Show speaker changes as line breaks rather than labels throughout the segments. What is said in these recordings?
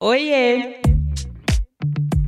Oiê!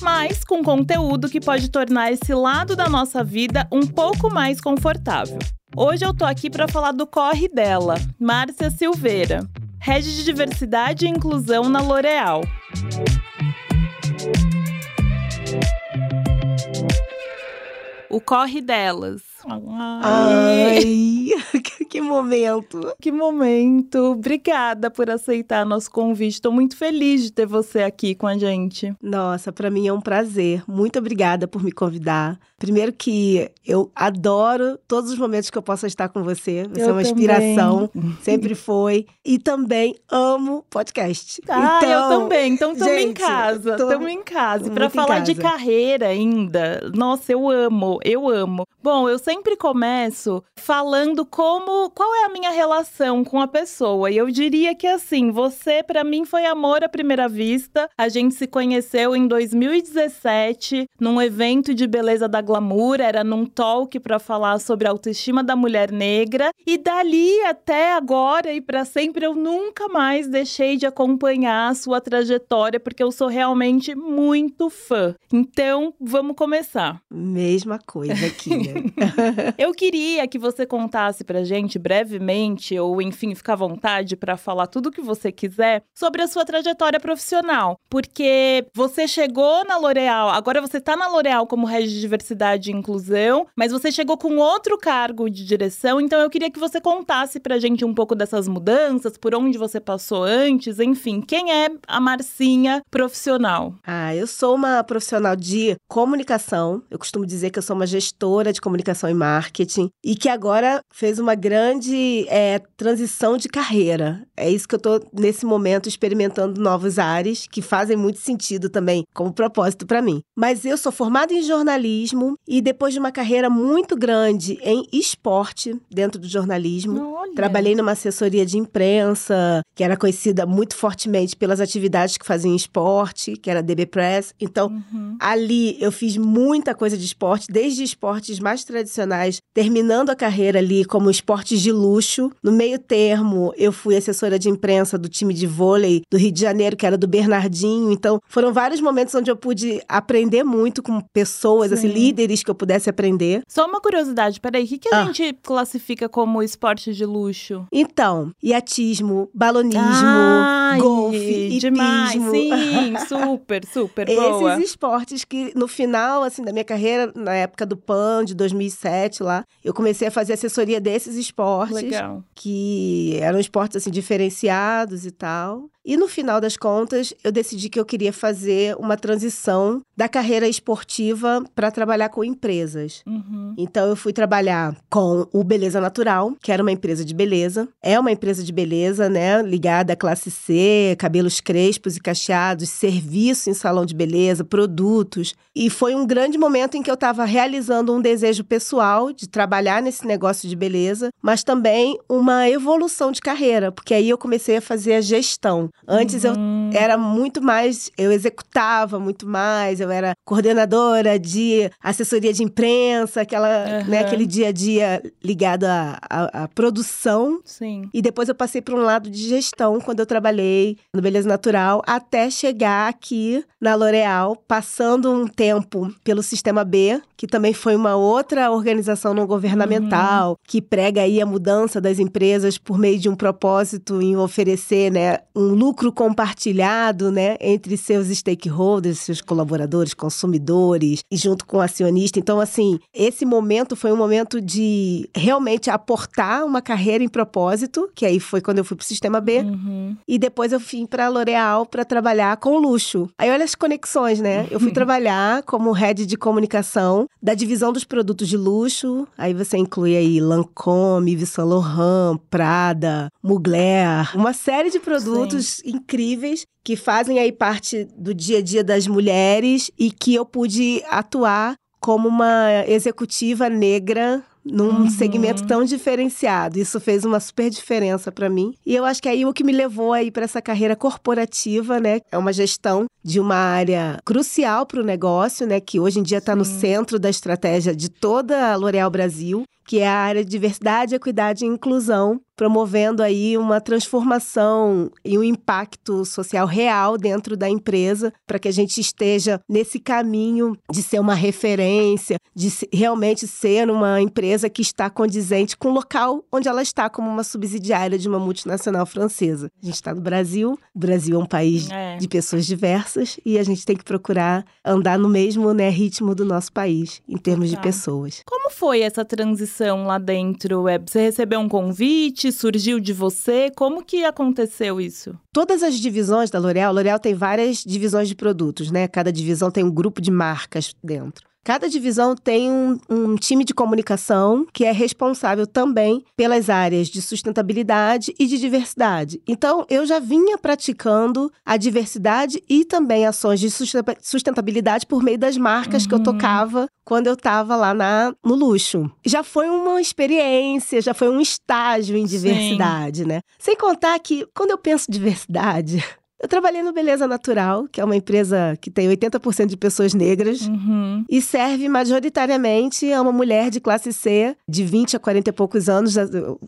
mas com conteúdo que pode tornar esse lado da nossa vida um pouco mais confortável. Hoje eu tô aqui para falar do corre dela, Márcia Silveira, Rede de Diversidade e Inclusão na L'Oréal. O corre delas.
Ai, que momento.
Que momento. Obrigada por aceitar nosso convite. Estou muito feliz de ter você aqui com a gente.
Nossa, para mim é um prazer. Muito obrigada por me convidar. Primeiro que eu adoro todos os momentos que eu possa estar com você. Você eu é uma também. inspiração, sempre foi. E também amo podcast.
Ah, então, eu também. Então estamos em casa. Estamos em casa. Para falar de carreira ainda, nossa, eu amo, eu amo. Bom, eu sempre começo falando como qual é a minha relação com a pessoa. E eu diria que assim, você para mim foi amor à primeira vista. A gente se conheceu em 2017 num evento de beleza da Glamour, era num talk para falar sobre a autoestima da mulher negra. E dali até agora e para sempre eu nunca mais deixei de acompanhar a sua trajetória porque eu sou realmente muito fã. Então, vamos começar.
Mesma coisa aqui, né?
Eu queria que você contasse pra gente brevemente, ou enfim, ficar à vontade para falar tudo o que você quiser sobre a sua trajetória profissional. Porque você chegou na L'Oréal, agora você tá na L'Oréal como head de diversidade e inclusão, mas você chegou com outro cargo de direção, então eu queria que você contasse pra gente um pouco dessas mudanças, por onde você passou antes, enfim, quem é a Marcinha profissional?
Ah, eu sou uma profissional de comunicação. Eu costumo dizer que eu sou uma gestora de de comunicação e marketing e que agora fez uma grande é, transição de carreira. É isso que eu estou nesse momento experimentando novos ares que fazem muito sentido também como propósito para mim. Mas eu sou formada em jornalismo e depois de uma carreira muito grande em esporte dentro do jornalismo, Olha. trabalhei numa assessoria de imprensa que era conhecida muito fortemente pelas atividades que fazia em esporte, que era a DB Press. Então, uhum. ali eu fiz muita coisa de esporte, desde esportes mais mais tradicionais, terminando a carreira ali como esportes de luxo. No meio termo, eu fui assessora de imprensa do time de vôlei do Rio de Janeiro, que era do Bernardinho. Então, foram vários momentos onde eu pude aprender muito com pessoas, assim, líderes que eu pudesse aprender.
Só uma curiosidade, peraí, o que, que a ah. gente classifica como esporte de luxo?
Então, iatismo, balonismo, Ai, golfe,
demais, hipismo. Sim, super, super boa.
Esses esportes que no final, assim, da minha carreira, na época do PAN, de 2007 lá, eu comecei a fazer assessoria desses esportes.
Legal.
Que eram esportes, assim, diferenciados e tal. E no final das contas, eu decidi que eu queria fazer uma transição da carreira esportiva para trabalhar com empresas. Uhum. Então, eu fui trabalhar com o Beleza Natural, que era uma empresa de beleza. É uma empresa de beleza, né? Ligada à classe C, cabelos crespos e cacheados, serviço em salão de beleza, produtos. E foi um grande momento em que eu estava realizando um desejo pessoal de trabalhar nesse negócio de beleza, mas também uma evolução de carreira, porque aí eu comecei a fazer a gestão. Antes uhum. eu era muito mais, eu executava muito mais, eu era coordenadora de assessoria de imprensa, aquela, uhum. né, aquele dia a dia ligado à, à, à, produção.
Sim.
E depois eu passei para um lado de gestão quando eu trabalhei no Beleza Natural, até chegar aqui na L'Oréal, passando um tempo pelo Sistema B, que também foi uma outra organização não governamental, uhum. que prega aí a mudança das empresas por meio de um propósito em oferecer, né, um lucro compartilhado, né, entre seus stakeholders, seus colaboradores, consumidores e junto com o acionista. Então, assim, esse momento foi um momento de realmente aportar uma carreira em propósito, que aí foi quando eu fui para o Sistema B, uhum. e depois eu vim para a L'Oréal para trabalhar com luxo. Aí olha as conexões, né? Eu fui trabalhar como head de comunicação da divisão dos produtos de luxo. Aí você inclui aí Lancôme, Yves Saint Laurent, Prada, Mugler, uma série de produtos incríveis que fazem aí parte do dia a dia das mulheres e que eu pude atuar como uma executiva negra num uhum. segmento tão diferenciado. Isso fez uma super diferença para mim. E eu acho que aí o que me levou aí para essa carreira corporativa, né, é uma gestão de uma área crucial para o negócio, né, que hoje em dia está no centro da estratégia de toda a L'Oréal Brasil, que é a área de diversidade, equidade e inclusão, promovendo aí uma transformação e um impacto social real dentro da empresa, para que a gente esteja nesse caminho de ser uma referência, de realmente ser uma empresa que está condizente com o local onde ela está, como uma subsidiária de uma multinacional francesa. A gente está no Brasil, o Brasil é um país é. de pessoas diversas e a gente tem que procurar andar no mesmo né, ritmo do nosso país, em termos de pessoas.
Como foi essa transição lá dentro, Web? Você recebeu um convite? surgiu de você? Como que aconteceu isso?
Todas as divisões da L'Oréal, L'Oréal tem várias divisões de produtos, né? Cada divisão tem um grupo de marcas dentro. Cada divisão tem um, um, time de comunicação que é responsável também pelas áreas de sustentabilidade e de diversidade. Então, eu já vinha praticando a diversidade e também ações de sustentabilidade por meio das marcas uhum. que eu uhum. tocava quando eu estava lá na, no luxo. Já foi uma experiência, já foi um estágio em diversidade, Sim. né? Sem contar que, quando eu penso diversidade, eu trabalhei no Beleza Natural, que é uma empresa que tem 80% de pessoas negras uhum. e serve majoritariamente a uma mulher de classe C, de 20 a 40 e poucos anos,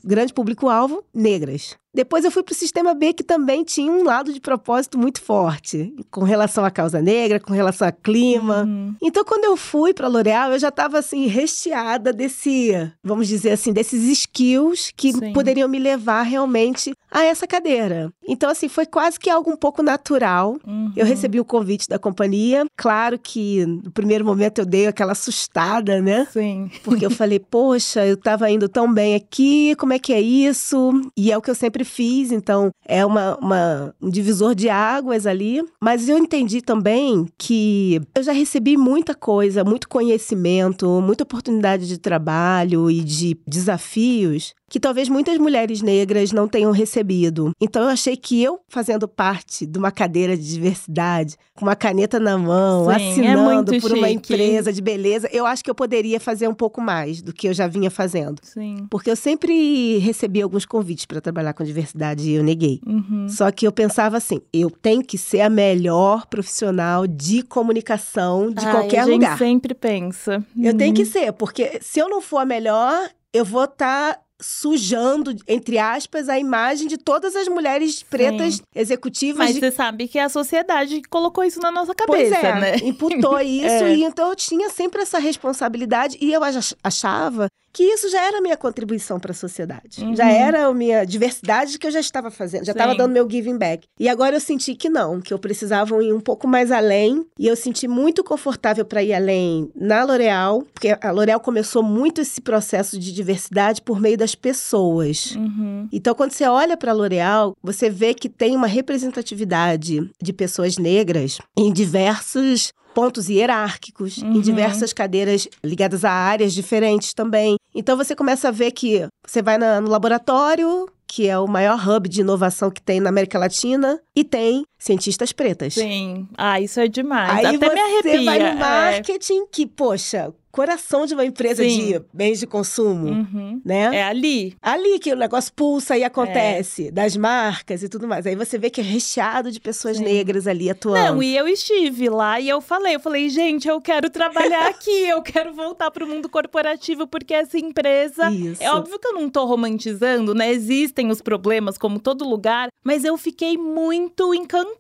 grande público-alvo, negras. Depois eu fui para o sistema B, que também tinha um lado de propósito muito forte, com relação à causa negra, com relação a clima. Uhum. Então, quando eu fui para a L'Oréal, eu já estava assim, recheada desse, vamos dizer assim, desses skills que Sim. poderiam me levar realmente a essa cadeira. Então, assim, foi quase que algo um pouco natural. Uhum. Eu recebi o convite da companhia. Claro que no primeiro momento eu dei aquela assustada, né?
Sim.
Porque eu falei, poxa, eu estava indo tão bem aqui, como é que é isso? E é o que eu sempre sempre fiz, então é uma, uma, um divisor de águas ali. Mas eu entendi também que eu já recebi muita coisa, muito conhecimento, muita oportunidade de trabalho e de desafios que talvez muitas mulheres negras não tenham recebido. Então eu achei que eu fazendo parte de uma cadeira de diversidade, com uma caneta na mão, Sim, é assinando é por chique. uma empresa de beleza, eu acho que eu poderia fazer um pouco mais do que eu já vinha fazendo.
Sim.
Porque eu sempre recebi alguns convites para trabalhar com diversidade e eu neguei. Uhum. Só que eu pensava assim, eu tenho que ser a melhor profissional de comunicação de
Ai,
qualquer
a gente
lugar.
sempre pensa.
Eu uhum. tenho que ser, porque se eu não for a melhor, eu vou estar tá sujando, entre aspas, a imagem de todas as mulheres pretas Sim. executivas.
Mas
de...
você sabe que é a sociedade que colocou isso na nossa cabeça,
pois é,
né?
Imputou isso, é. e então eu tinha sempre essa responsabilidade, e eu achava que isso já era a minha contribuição para a sociedade. Uhum. Já era a minha diversidade que eu já estava fazendo, já estava dando meu giving back. E agora eu senti que não, que eu precisava ir um pouco mais além, e eu senti muito confortável para ir além na L'Oréal, porque a L'Oréal começou muito esse processo de diversidade por meio das pessoas. Uhum. Então, quando você olha para a L'Oréal, você vê que tem uma representatividade de pessoas negras em diversos pontos hierárquicos, uhum. em diversas cadeiras ligadas a áreas diferentes também. Então você começa a ver que você vai na, no laboratório, que é o maior hub de inovação que tem na América Latina, e tem cientistas pretas.
Sim. Ah, isso é demais.
Aí
Até
você
me arrepia.
vai no é. marketing, é... que, poxa, coração de uma empresa Sim. de bens de consumo, uhum. né?
É ali.
Ali que o negócio pulsa e acontece, é. das marcas e tudo mais. Aí você vê que é recheado de pessoas Sim. negras ali atuando.
Não, e eu estive lá e eu falei, eu falei, gente, eu quero trabalhar aqui, eu quero voltar para o mundo corporativo porque essa empresa, Isso. é óbvio que eu não tô romantizando, né? Existem os problemas como todo lugar, mas eu fiquei muito encantada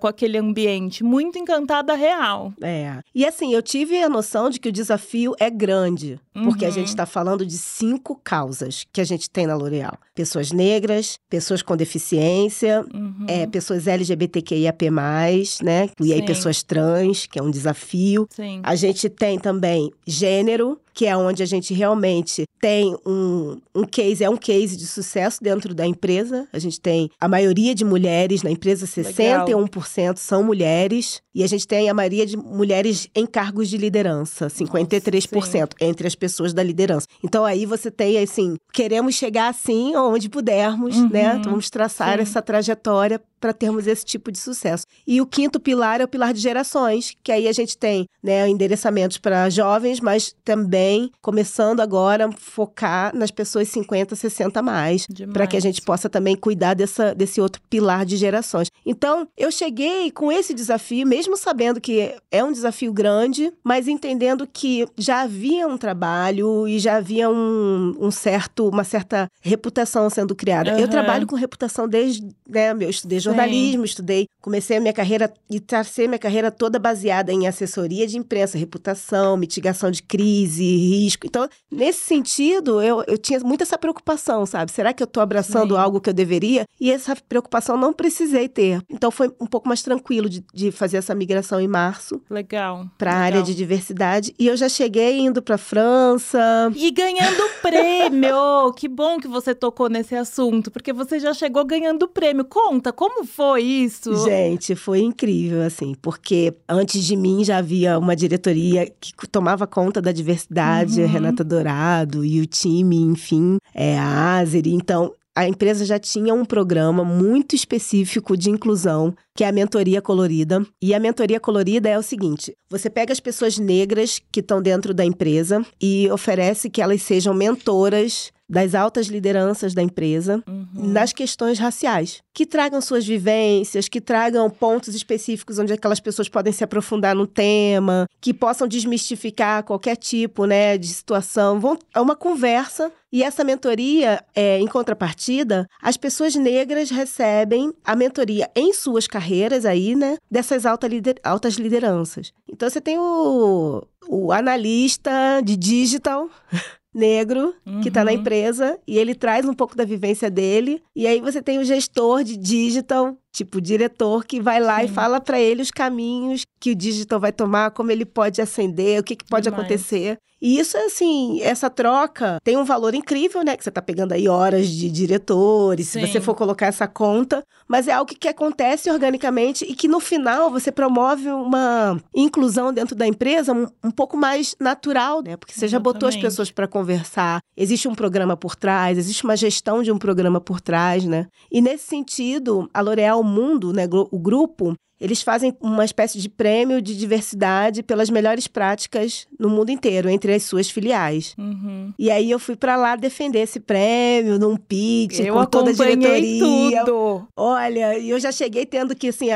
com aquele ambiente, muito encantada real.
É. E assim, eu tive a noção de que o desafio é grande, uhum. porque a gente está uhum. falando de cinco causas que a gente tem na L'Oréal: pessoas negras, pessoas com deficiência, uhum. é, pessoas LGBTQIAP+, né? E aí pessoas trans, que é um desafio.
Sim.
A gente tem também gênero, que é onde a gente realmente tem um, um case, é um case de sucesso dentro da empresa. A gente tem a maioria de mulheres na empresa, 61% Legal. são mulheres. E a gente tem a maioria de mulheres em cargos de liderança, 53% Nossa, entre as pessoas da liderança. Então aí você tem, assim, queremos chegar assim onde pudermos, uhum, né? Então, vamos traçar sim. essa trajetória para termos esse tipo de sucesso. E o quinto pilar é o pilar de gerações, que aí a gente tem né, endereçamentos para jovens, mas também começando agora a focar nas pessoas 50, 60 mais, para que a gente possa também cuidar dessa, desse outro pilar de gerações. Então, eu cheguei com esse desafio, mesmo sabendo que é um desafio grande, mas entendendo que já havia um trabalho e já havia um, um certo, uma certa reputação sendo criada. Uhum. Eu trabalho com reputação desde, né, eu estudei jornalismo, estudei, comecei a minha carreira e tracei minha carreira toda baseada em assessoria de imprensa, reputação, mitigação de crise, risco. Então, nesse sentido, eu, eu tinha muito essa preocupação, sabe? Será que eu estou abraçando Sim. algo que eu deveria? E essa preocupação não precisei ter. Então, foi um pouco mais tranquilo de, de fazer essa migração em março.
Legal.
Para a área de diversidade. E eu já cheguei indo para França.
E ganhando prêmio! que bom que você tocou nesse assunto, porque você já chegou ganhando prêmio. Conta, como foi isso?
Gente, foi incrível, assim, porque antes de mim já havia uma diretoria que tomava conta da diversidade, uhum. Renata Dourado e o time, enfim, é, a Azeri. Então, a empresa já tinha um programa muito específico de inclusão, que é a mentoria colorida. E a mentoria colorida é o seguinte: você pega as pessoas negras que estão dentro da empresa e oferece que elas sejam mentoras das altas lideranças da empresa uhum. nas questões raciais, que tragam suas vivências, que tragam pontos específicos onde aquelas pessoas podem se aprofundar no tema, que possam desmistificar qualquer tipo, né, de situação. Vão, é uma conversa e essa mentoria, é, em contrapartida, as pessoas negras recebem a mentoria em suas carreiras aí, né, dessas alta lider, altas lideranças. Então você tem o, o analista de digital negro uhum. que tá na empresa e ele traz um pouco da vivência dele. E aí você tem o gestor de digital tipo diretor que vai lá Sim. e fala para ele os caminhos que o digital vai tomar, como ele pode acender, o que, que pode Demais. acontecer. E isso, assim, essa troca tem um valor incrível, né? Que você tá pegando aí horas de diretores, Sim. se você for colocar essa conta, mas é algo que acontece organicamente e que no final você promove uma inclusão dentro da empresa um, um pouco mais natural, né? Porque você Exatamente. já botou as pessoas para conversar, existe um programa por trás, existe uma gestão de um programa por trás, né? E nesse sentido, a L'Oréal o Mundo, né, o grupo, eles fazem uma espécie de prêmio de diversidade pelas melhores práticas no mundo inteiro, entre as suas filiais. Uhum. E aí eu fui para lá defender esse prêmio num pitch, eu com toda a diretoria.
Tudo.
Olha, e eu já cheguei tendo que assim,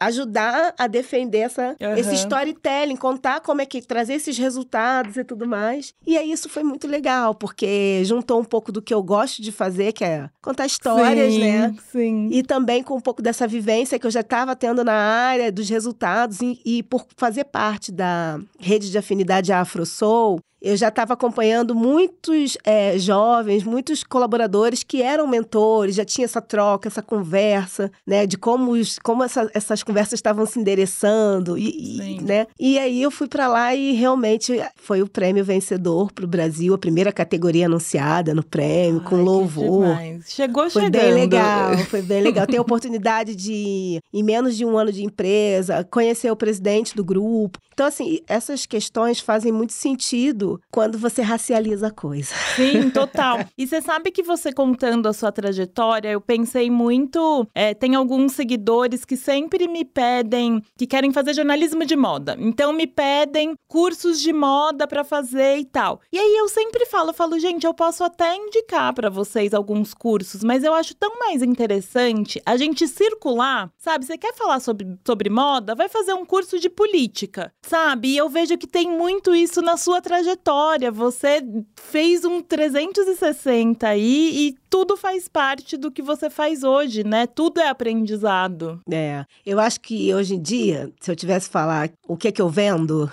ajudar a defender essa, uhum. esse storytelling, contar como é que trazer esses resultados e tudo mais. E aí isso foi muito legal, porque juntou um pouco do que eu gosto de fazer, que é contar histórias,
sim,
né?
Sim.
E também com um pouco dessa vivência que eu já estava tendo na área dos resultados e, e por fazer parte da rede de afinidade Afro-Soul, eu já estava acompanhando muitos é, jovens, muitos colaboradores que eram mentores, já tinha essa troca, essa conversa, né, de como, os, como essa, essas conversas estavam se endereçando, e, e, né? E aí eu fui para lá e realmente foi o prêmio vencedor para o Brasil, a primeira categoria anunciada no prêmio, Ai, com louvor.
Chegou
foi
chegando.
Foi bem legal, foi bem legal. Ter a oportunidade de, em menos de um ano de empresa, conhecer o presidente do grupo. Então, assim, essas questões fazem muito sentido quando você racializa a coisa.
Sim, total. e você sabe que você contando a sua trajetória, eu pensei muito. É, tem alguns seguidores que sempre me pedem, que querem fazer jornalismo de moda. Então me pedem cursos de moda para fazer e tal. E aí eu sempre falo, eu falo, gente, eu posso até indicar para vocês alguns cursos, mas eu acho tão mais interessante a gente circular, sabe? Você quer falar sobre, sobre moda? Vai fazer um curso de política, sabe? E eu vejo que tem muito isso na sua trajetória trajetória, você fez um 360 aí e tudo faz parte do que você faz hoje, né? Tudo é aprendizado.
É. Eu acho que hoje em dia, se eu tivesse falar o que é que eu vendo,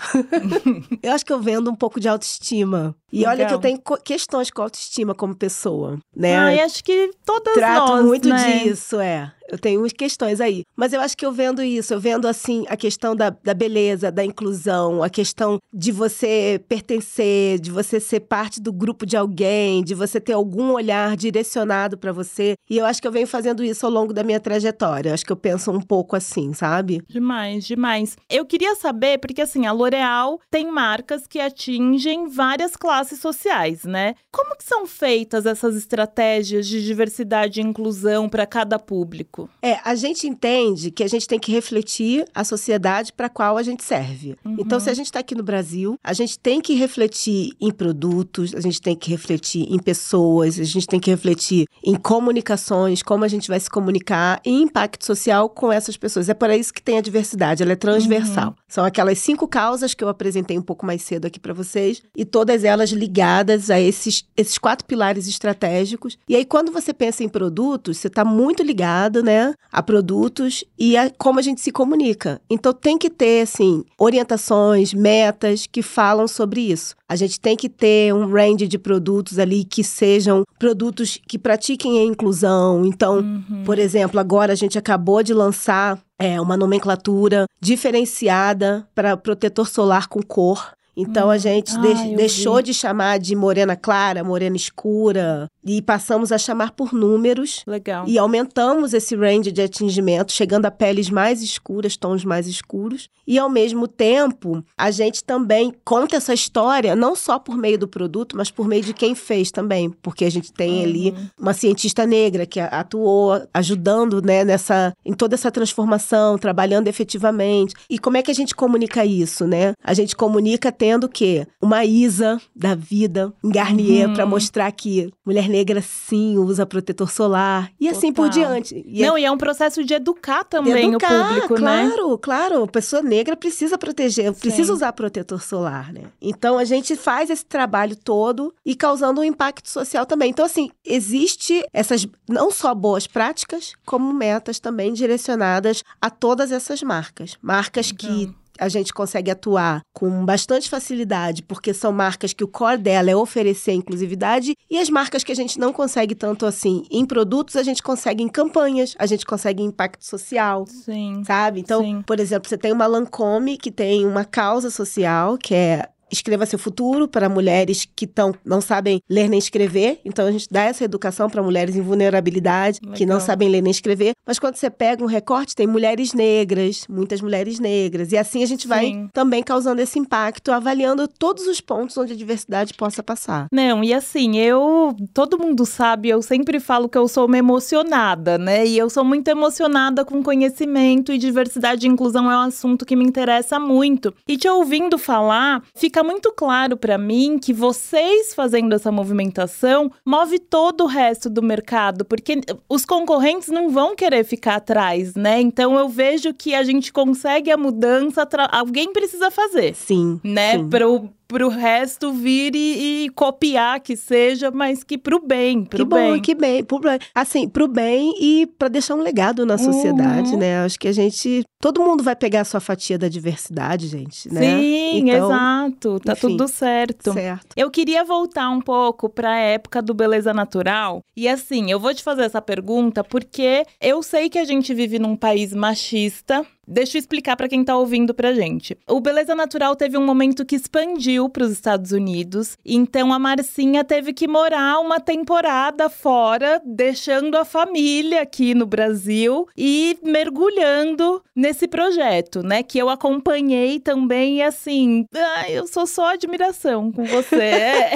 eu acho que eu vendo um pouco de autoestima. E Legal. olha que eu tenho questões com autoestima como pessoa, né?
Ah, e acho que todas
Trato
nós,
muito
né?
disso, é. Eu tenho umas questões aí. Mas eu acho que eu vendo isso, eu vendo, assim, a questão da, da beleza, da inclusão, a questão de você pertencer, de você ser parte do grupo de alguém, de você ter algum olhar direcionado direcionado para você. E eu acho que eu venho fazendo isso ao longo da minha trajetória. Acho que eu penso um pouco assim, sabe?
Demais, demais. Eu queria saber, porque assim, a L'Oréal tem marcas que atingem várias classes sociais, né? Como que são feitas essas estratégias de diversidade e inclusão para cada público?
É, a gente entende que a gente tem que refletir a sociedade para a qual a gente serve. Uhum. Então, se a gente está aqui no Brasil, a gente tem que refletir em produtos, a gente tem que refletir em pessoas, a gente tem que refletir em comunicações, como a gente vai se comunicar e impacto social com essas pessoas. É por isso que tem a diversidade, ela é transversal. Uhum. São aquelas cinco causas que eu apresentei um pouco mais cedo aqui para vocês e todas elas ligadas a esses, esses quatro pilares estratégicos. E aí, quando você pensa em produtos, você está muito ligado, né, a produtos e a como a gente se comunica. Então, tem que ter, assim, orientações, metas que falam sobre isso. A gente tem que ter um range de produtos ali que sejam produtos que pratiquem a inclusão. Então, uhum. por exemplo, agora a gente acabou de lançar é, uma nomenclatura diferenciada para protetor solar com cor. Então hum. a gente ah, de deixou vi. de chamar de morena clara, morena escura e passamos a chamar por números.
Legal.
E aumentamos esse range de atingimento, chegando a peles mais escuras, tons mais escuros. E ao mesmo tempo, a gente também conta essa história não só por meio do produto, mas por meio de quem fez também, porque a gente tem uhum. ali uma cientista negra que atuou ajudando, né, nessa em toda essa transformação, trabalhando efetivamente. E como é que a gente comunica isso, né? A gente comunica tendo o quê? Uma Isa da vida em Garnier uhum. para mostrar que mulher negra sim usa protetor solar e Total. assim por diante.
E Não, é... e é um processo de educar também educar, o público,
claro, né? Claro, claro. A pessoa negra precisa proteger, sim. precisa usar protetor solar, né? Então a gente faz esse trabalho todo e causando um impacto social também. Então assim, existe essas não só boas práticas, como metas também direcionadas a todas essas marcas. Marcas então. que a gente consegue atuar com bastante facilidade, porque são marcas que o core dela é oferecer inclusividade, e as marcas que a gente não consegue tanto assim em produtos, a gente consegue em campanhas, a gente consegue em impacto social.
Sim.
Sabe? Então,
sim.
por exemplo, você tem uma Lancome que tem uma causa social, que é Escreva Seu Futuro para mulheres que tão, não sabem ler nem escrever. Então, a gente dá essa educação para mulheres em vulnerabilidade, Legal. que não sabem ler nem escrever. Mas quando você pega um recorte, tem mulheres negras, muitas mulheres negras. E assim a gente vai Sim. também causando esse impacto, avaliando todos os pontos onde a diversidade possa passar.
Não, e assim, eu. Todo mundo sabe, eu sempre falo que eu sou uma emocionada, né? E eu sou muito emocionada com conhecimento e diversidade e inclusão é um assunto que me interessa muito. E te ouvindo falar, fica fica muito claro para mim que vocês fazendo essa movimentação move todo o resto do mercado, porque os concorrentes não vão querer ficar atrás, né? Então eu vejo que a gente consegue a mudança, alguém precisa fazer.
Sim.
Né?
Sim.
Pro, pro resto vir e, e, copiar que seja, mas que pro bem, pro
que
bem.
Bom, que bem, pro, assim, pro bem e para deixar um legado na sociedade, uhum. né? Acho que a gente, todo mundo vai pegar a sua fatia da diversidade, gente, né?
Sim, então, exato, tá enfim, tudo certo.
Certo.
Eu queria voltar um pouco para a época do beleza natural, e assim, eu vou te fazer essa pergunta porque eu sei que a gente vive num país machista, Deixa eu explicar para quem tá ouvindo pra gente. O Beleza Natural teve um momento que expandiu para os Estados Unidos, então a Marcinha teve que morar uma temporada fora, deixando a família aqui no Brasil e mergulhando nesse projeto, né? Que eu acompanhei também e assim, ah, eu sou só admiração com você.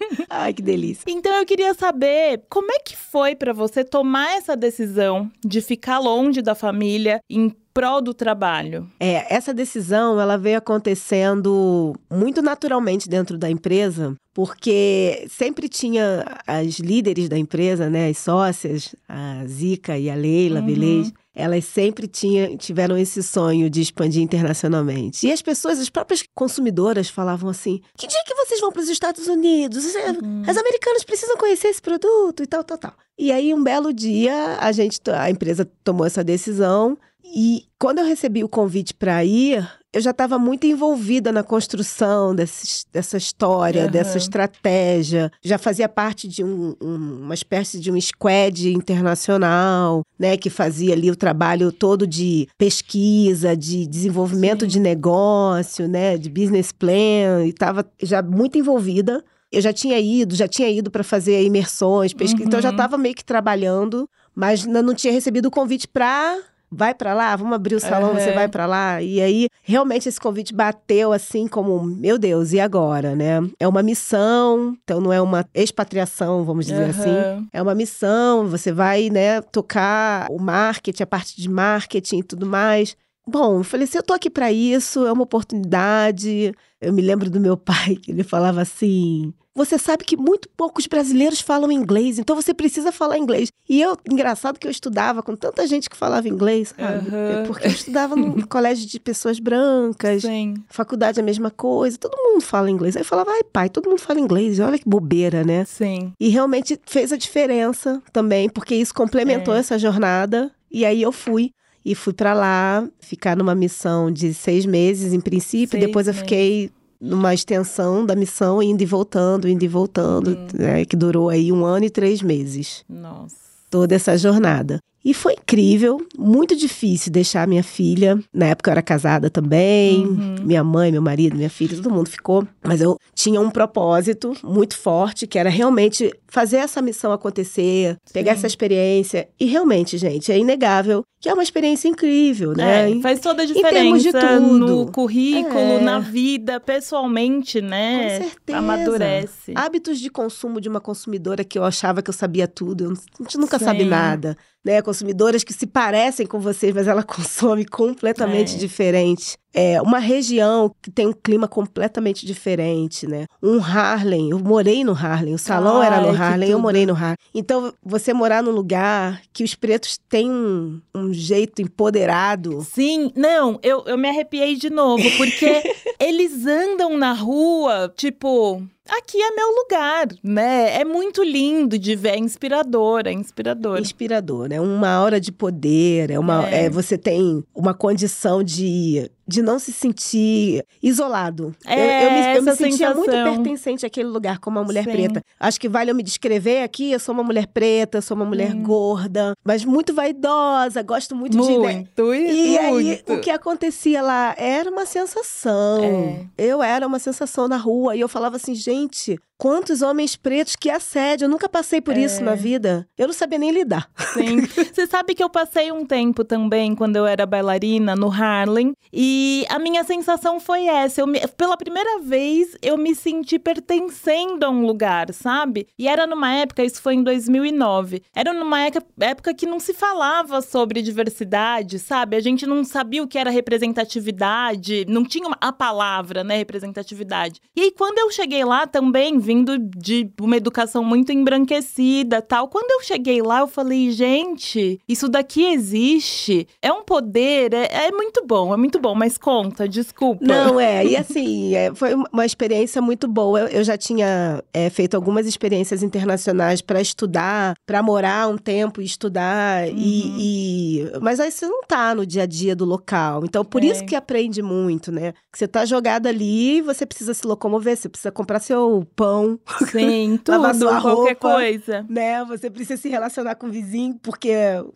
Ai, que delícia.
Então eu queria saber como é que foi para você tomar essa decisão de ficar longe da família em prol do trabalho?
É, essa decisão ela veio acontecendo muito naturalmente dentro da empresa, porque sempre tinha as líderes da empresa, né, as sócias, a Zica e a Leila, uhum. Beleza, elas sempre tinha, tiveram esse sonho de expandir internacionalmente. E as pessoas, as próprias consumidoras, falavam assim: que dia que vocês vão para os Estados Unidos? Uhum. As americanas precisam conhecer esse produto e tal, tal, tal. E aí, um belo dia, a gente, a empresa tomou essa decisão e quando eu recebi o convite para ir, eu já estava muito envolvida na construção desse, dessa história, uhum. dessa estratégia. Já fazia parte de um, um, uma espécie de um squad internacional, né, que fazia ali o trabalho todo de pesquisa, de desenvolvimento Sim. de negócio, né, de business plan, e estava já muito envolvida Eu já tinha ido, já tinha ido para fazer imersões, pesquisa, uhum. então eu já estava meio que trabalhando, mas não tinha recebido o convite para vai para lá, vamos abrir o salão, uhum. você vai para lá. E aí, realmente esse convite bateu assim como, meu Deus, e agora, né? É uma missão, então não é uma expatriação, vamos dizer uhum. assim. É uma missão, você vai, né, tocar o marketing, a parte de marketing e tudo mais. Bom, eu falei assim, eu tô aqui para isso, é uma oportunidade. Eu me lembro do meu pai, que ele falava assim: você sabe que muito poucos brasileiros falam inglês, então você precisa falar inglês. E eu, engraçado que eu estudava com tanta gente que falava inglês, sabe? Uhum. Porque eu estudava num colégio de pessoas brancas, Sim. faculdade é a mesma coisa, todo mundo fala inglês. Aí eu falava, ai pai, todo mundo fala inglês, olha que bobeira, né?
Sim.
E realmente fez a diferença também, porque isso complementou é. essa jornada. E aí eu fui e fui para lá ficar numa missão de seis meses, em princípio. Seis depois eu fiquei numa extensão da missão, indo e voltando, indo e voltando, uhum. né, que durou aí um ano e três meses.
Nossa.
Toda essa jornada. E foi incrível, muito difícil deixar minha filha. Na época eu era casada também, uhum. minha mãe, meu marido, minha filha, todo mundo ficou. Mas eu tinha um propósito muito forte, que era realmente fazer essa missão acontecer, Sim. pegar essa experiência. E realmente, gente, é inegável que é uma experiência incrível, né?
É, faz toda a diferença no currículo, é. na vida, pessoalmente, né?
Com certeza.
Amadurece.
Hábitos de consumo de uma consumidora que eu achava que eu sabia tudo. A gente nunca Sim. sabe nada né? Consumidoras que se parecem com vocês, mas ela consome completamente é. diferente é, uma região que tem um clima completamente diferente, né? Um Harlem, eu morei no Harlem, o salão era no Harlem, eu morei no Harlem. Então, você morar num lugar que os pretos têm um, um jeito empoderado.
Sim, não, eu, eu me arrepiei de novo, porque eles andam na rua, tipo, aqui é meu lugar, né? É muito lindo de ver, é inspirador, é inspirador.
Inspirador, né? Uma hora de poder, é uma, é. É, você tem uma condição de de não se sentir isolado.
É, eu, eu me, eu me
sentia muito pertencente àquele lugar como uma mulher Sim. preta. Acho que vale eu me descrever aqui, eu sou uma mulher preta, sou uma mulher hum. gorda, mas muito vaidosa, gosto muito,
muito
de...
Muito,
E aí, o que acontecia lá era uma sensação. É. Eu era uma sensação na rua, e eu falava assim, gente, mente Quantos homens pretos que assédio? Eu nunca passei por é. isso na vida. Eu não sabia nem lidar.
Sim. Você sabe que eu passei um tempo também, quando eu era bailarina, no Harlem. E a minha sensação foi essa. Eu me, pela primeira vez, eu me senti pertencendo a um lugar, sabe? E era numa época, isso foi em 2009. Era numa época, época que não se falava sobre diversidade, sabe? A gente não sabia o que era representatividade. Não tinha a palavra, né? Representatividade. E aí, quando eu cheguei lá também, vindo de uma educação muito embranquecida, tal. Quando eu cheguei lá, eu falei, gente, isso daqui existe. É um poder, é, é muito bom, é muito bom, mas conta, desculpa.
Não, é, e assim, é, foi uma experiência muito boa. Eu, eu já tinha é, feito algumas experiências internacionais para estudar, para morar um tempo e estudar, uhum. e, e, Mas aí você não tá no dia a dia do local. Então, por é. isso que aprende muito, né? Que você tá jogado ali, você precisa se locomover, você precisa comprar seu pão pão.
Sim, tudo, sua qualquer roupa, coisa.
Né? Você precisa se relacionar com o vizinho, porque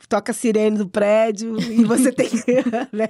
toca sirene do prédio e você tem né?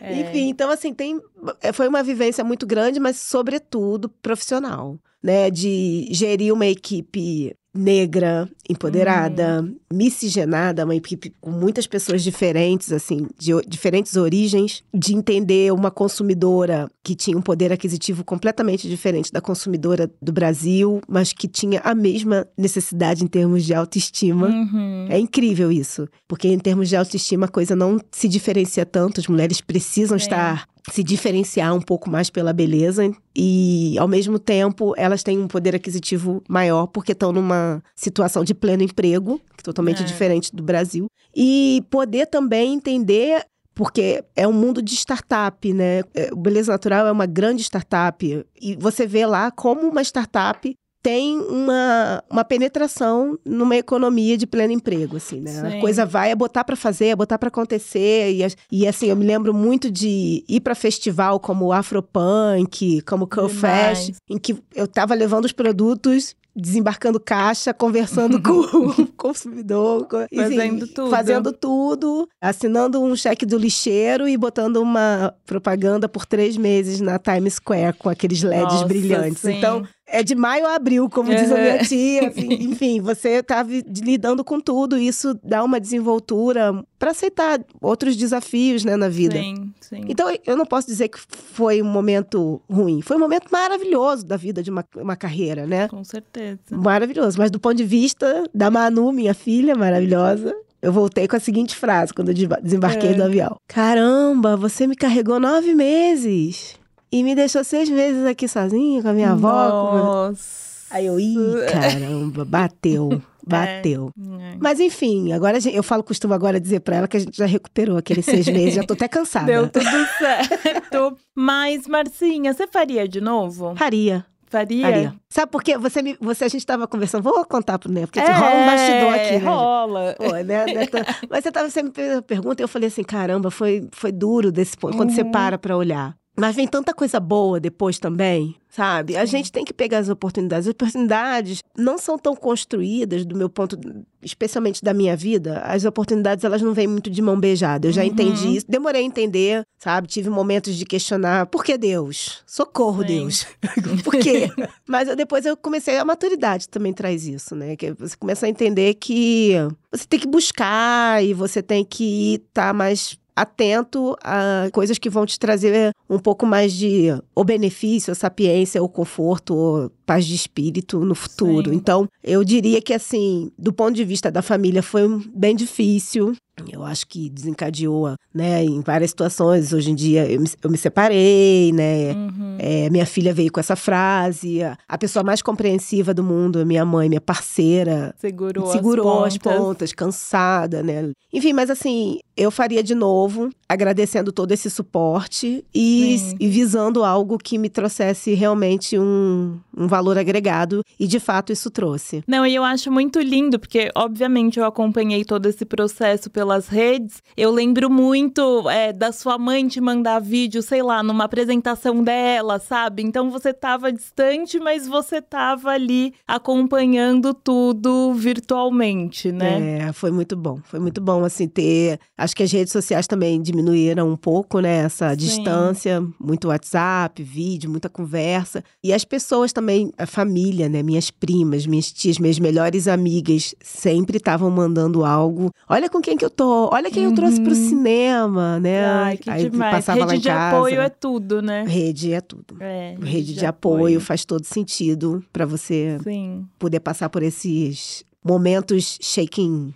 É. Enfim, então assim, tem é, foi uma vivência muito grande, mas sobretudo profissional, né, de gerir uma equipe negra, empoderada, uhum. miscigenada, uma equipe com muitas pessoas diferentes, assim, de diferentes origens, de entender uma consumidora que tinha um poder aquisitivo completamente diferente da consumidora do Brasil, mas que tinha a mesma necessidade em termos de autoestima.
Uhum.
É incrível isso, porque em termos de autoestima a coisa não se diferencia tanto, as mulheres precisam é. estar se diferenciar um pouco mais pela beleza e, ao mesmo tempo, elas têm um poder aquisitivo maior porque estão numa situação de pleno emprego, que é totalmente é. diferente do Brasil, e poder também entender porque é um mundo de startup, né? É, o Beleza Natural é uma grande startup e você vê lá como uma startup tem uma, uma penetração numa economia de pleno emprego, assim, né? Sim. A coisa vai é botar para fazer, é botar para acontecer e, e assim, eu me lembro muito de ir para festival como Afropunk, como Co-Fest, em que eu tava levando os produtos desembarcando caixa, conversando com o consumidor,
fazendo tudo.
Fazendo tudo, assinando um cheque do lixeiro e botando uma propaganda por três meses na Times Square com aqueles LEDs Nossa, brilhantes.
Sim.
Então, é de maio a abril, como diz a minha tia. Assim, enfim, você tá lidando com tudo. Isso dá uma desenvoltura para aceitar outros desafios, né, na vida.
Sim, sim.
Então, eu não posso dizer que foi um momento ruim. Foi um momento maravilhoso da vida de uma, uma carreira, né?
Com certeza.
Maravilhoso. Mas do ponto de vista da Manu, minha filha maravilhosa, eu voltei com a seguinte frase quando eu desembarquei é. do avião: Caramba, você me carregou nove meses e me deixou seis meses aqui sozinha com a minha
Nossa.
avó. Nossa. Aí eu, ih, caramba, bateu. Bateu. É, é. Mas enfim, agora eu falo, costumo agora dizer para ela que a gente já recuperou aqueles seis meses, já tô até cansada.
Deu tudo certo. Mas, Marcinha, você faria de novo?
Faria.
Faria?
Faria. Sabe por quê? Você, me, você a gente estava conversando, vou contar pro Né, porque é, rola um bastidor aqui, né?
Rola.
Pô, né, né, mas você tava sempre me pergunta e eu falei assim, caramba, foi, foi duro desse ponto, quando você uhum. para pra olhar. Mas vem tanta coisa boa depois também, sabe? A gente tem que pegar as oportunidades. As oportunidades não são tão construídas, do meu ponto, especialmente da minha vida. As oportunidades, elas não vêm muito de mão beijada. Eu já uhum. entendi isso. Demorei a entender, sabe? Tive momentos de questionar, por que Deus? Socorro, Sim. Deus. por quê? Mas eu, depois eu comecei, a maturidade também traz isso, né? Que você começa a entender que você tem que buscar e você tem que estar tá mais atento a coisas que vão te trazer um pouco mais de ou benefício, ou sapiência, ou conforto, ou paz de espírito no futuro. Sim. Então, eu diria que assim, do ponto de vista da família foi bem difícil. Eu acho que desencadeou, né, em várias situações. Hoje em dia eu me, eu me separei, né? Uhum. É, minha filha veio com essa frase. A pessoa mais compreensiva do mundo, minha mãe, minha parceira.
Segurou,
segurou
as,
pontas. as pontas, cansada, né? Enfim, mas assim, eu faria de novo, agradecendo todo esse suporte e, e visando algo que me trouxesse realmente um, um valor agregado. E de fato isso trouxe.
Não, e eu acho muito lindo, porque obviamente eu acompanhei todo esse processo pelas redes. Eu lembro muito é, da sua mãe te mandar vídeo, sei lá, numa apresentação dela, sabe? Então você estava distante, mas você estava ali acompanhando tudo virtualmente, né?
É, foi muito bom. Foi muito bom, assim, ter. Acho que as redes sociais também diminuíram um pouco, né? Essa Sim. distância, muito WhatsApp, vídeo, muita conversa. E as pessoas também, a família, né? Minhas primas, minhas tias, minhas melhores amigas sempre estavam mandando algo. Olha com quem que eu tô, olha quem uhum. eu trouxe pro uhum. cinema, né?
Ai, que Aí demais. Passava Rede lá em de casa. apoio é tudo, né?
Rede é tudo. É, rede, rede de, de apoio. apoio faz todo sentido para você
Sim.
poder passar por esses momentos shaking